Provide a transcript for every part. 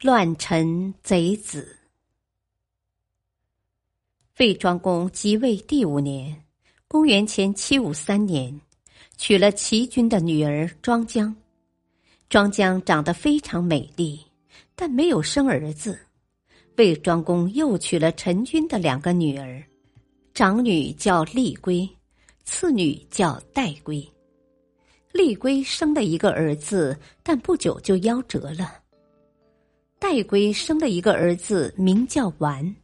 乱臣贼子。魏庄公即位第五年，公元前七五三年，娶了齐军的女儿庄姜。庄姜长得非常美丽，但没有生儿子。魏庄公又娶了陈军的两个女儿，长女叫丽归，次女叫戴归。丽归生了一个儿子，但不久就夭折了。戴归生了一个儿子，名叫完。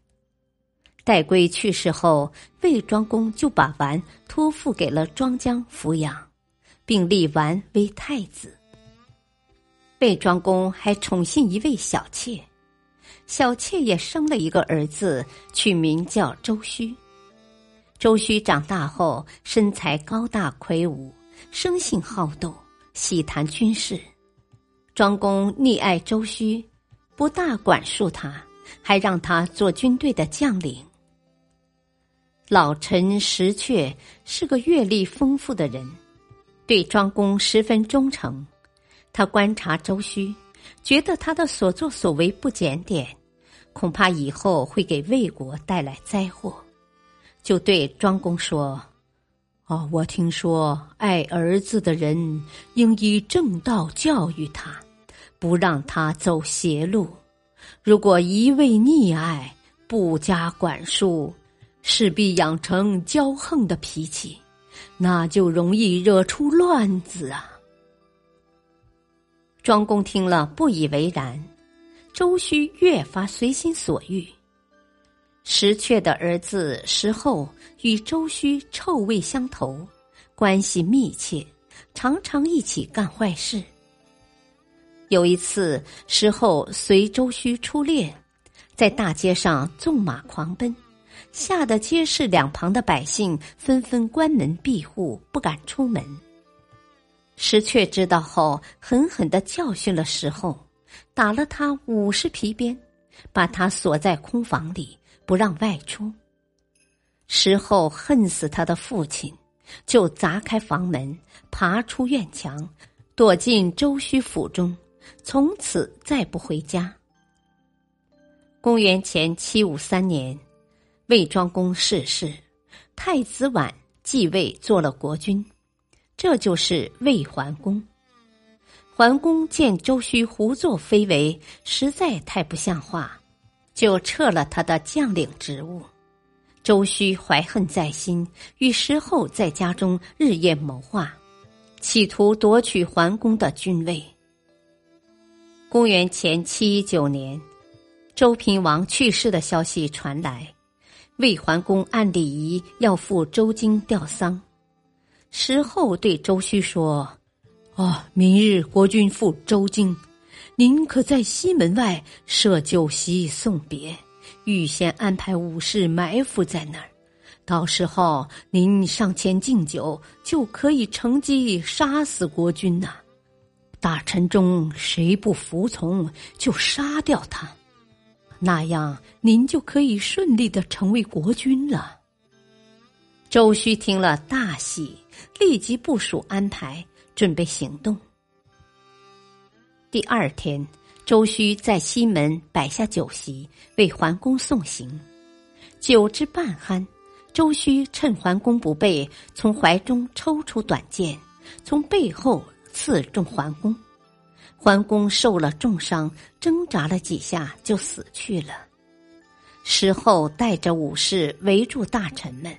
戴归去世后，魏庄公就把完托付给了庄姜抚养，并立完为太子。魏庄公还宠幸一位小妾，小妾也生了一个儿子，取名叫周须。周须长大后，身材高大魁梧，生性好斗，喜谈军事。庄公溺爱周须。不大管束他，还让他做军队的将领。老臣石阙是个阅历丰富的人，对庄公十分忠诚。他观察周须，觉得他的所作所为不检点，恐怕以后会给魏国带来灾祸，就对庄公说：“哦，我听说爱儿子的人应以正道教育他。”不让他走邪路，如果一味溺爱，不加管束，势必养成骄横的脾气，那就容易惹出乱子啊！庄公听了不以为然，周须越发随心所欲。石阙的儿子石后与周须臭味相投，关系密切，常常一起干坏事。有一次，石后随周须出猎，在大街上纵马狂奔，吓得街市两旁的百姓纷纷关门闭户，不敢出门。石阙知道后，狠狠的教训了石后，打了他五十皮鞭，把他锁在空房里，不让外出。石后恨死他的父亲，就砸开房门，爬出院墙，躲进周须府中。从此再不回家。公元前七五三年，魏庄公逝世，太子婉继位做了国君，这就是魏桓公。桓公见周须胡作非为，实在太不像话，就撤了他的将领职务。周须怀恨在心，与石后在家中日夜谋划，企图夺取桓公的君位。公元前七一九年，周平王去世的消息传来，魏桓公按礼仪要赴周京吊丧。时后对周须说：“哦，明日国君赴周京，您可在西门外设酒席送别，预先安排武士埋伏在那儿，到时候您上前敬酒，就可以乘机杀死国君呐。”大臣中谁不服从，就杀掉他，那样您就可以顺利的成为国君了。周须听了大喜，立即部署安排，准备行动。第二天，周须在西门摆下酒席，为桓公送行。酒至半酣，周须趁桓公不备，从怀中抽出短剑，从背后。刺中桓公，桓公受了重伤，挣扎了几下就死去了。事后带着武士围住大臣们，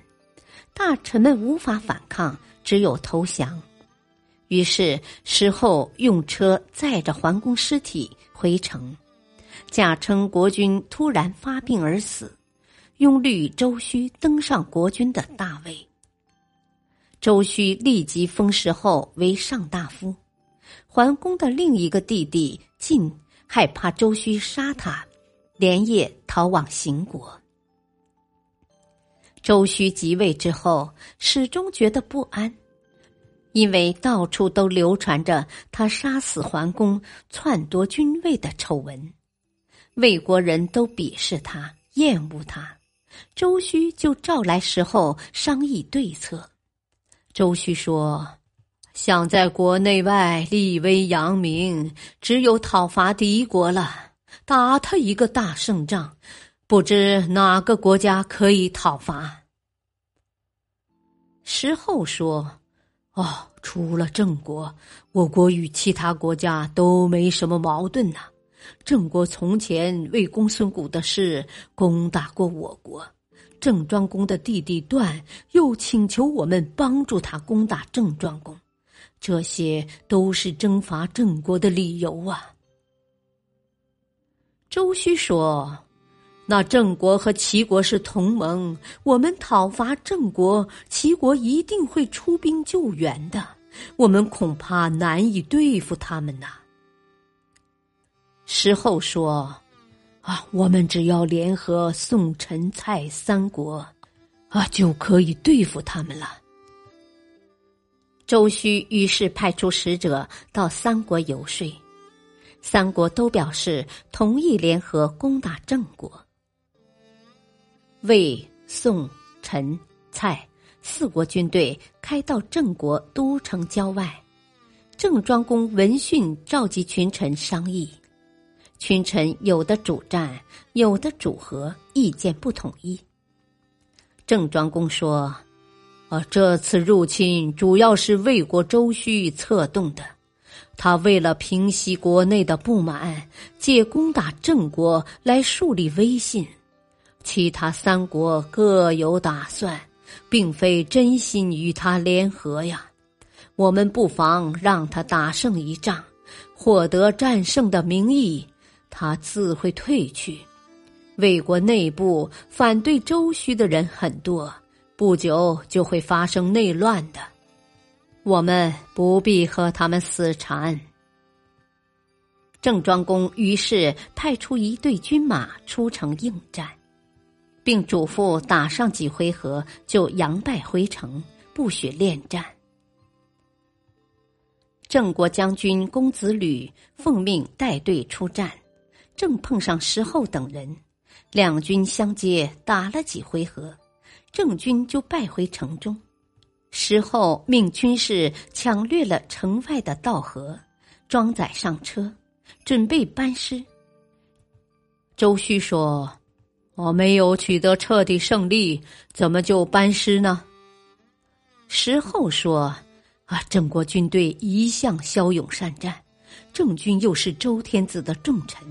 大臣们无法反抗，只有投降。于是事后用车载着桓公尸体回城，假称国君突然发病而死，拥立周须登上国君的大位。周须立即封石后为上大夫，桓公的另一个弟弟晋害怕周须杀他，连夜逃往邢国。周须即位之后，始终觉得不安，因为到处都流传着他杀死桓公、篡夺君位的丑闻，魏国人都鄙视他、厌恶他。周须就召来石后商议对策。周须说：“想在国内外立威扬名，只有讨伐敌国了，打他一个大胜仗。”不知哪个国家可以讨伐？石厚说：“哦，除了郑国，我国与其他国家都没什么矛盾呐。郑国从前为公孙贾的事攻打过我国，郑庄公的弟弟段又请求我们帮助他攻打郑庄公，这些都是征伐郑国的理由啊。”周须说。那郑国和齐国是同盟，我们讨伐郑国，齐国一定会出兵救援的。我们恐怕难以对付他们呐。石后说：“啊，我们只要联合宋、陈、蔡三国，啊，就可以对付他们了。”周须于是派出使者到三国游说，三国都表示同意联合攻打郑国。魏、宋、陈、蔡四国军队开到郑国都城郊外，郑庄公闻讯召集群臣商议，群臣有的主战，有的主和，意见不统一。郑庄公说：“啊，这次入侵主要是魏国周须策动的，他为了平息国内的不满，借攻打郑国来树立威信。”其他三国各有打算，并非真心与他联合呀。我们不妨让他打胜一仗，获得战胜的名义，他自会退去。魏国内部反对周须的人很多，不久就会发生内乱的。我们不必和他们死缠。郑庄公于是派出一队军马出城应战。并嘱咐打上几回合就扬败回城，不许恋战。郑国将军公子吕奉命带队出战，正碰上石后等人，两军相接，打了几回合，郑军就败回城中。石后命军士抢掠了城外的道河，装载上车，准备班师。周须说。我没有取得彻底胜利，怎么就班师呢？石后说：“啊，郑国军队一向骁勇善战，郑军又是周天子的重臣，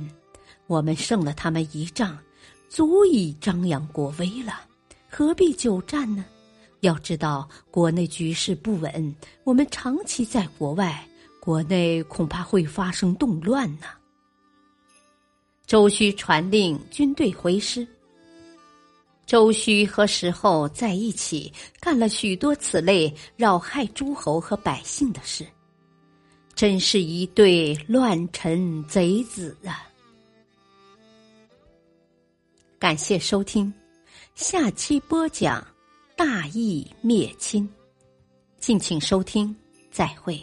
我们胜了他们一仗，足以张扬国威了，何必久战呢？要知道国内局势不稳，我们长期在国外，国内恐怕会发生动乱呢。”周须传令军队回师。周须和石后在一起干了许多此类扰害诸侯和百姓的事，真是一对乱臣贼子啊！感谢收听，下期播讲大义灭亲，敬请收听，再会。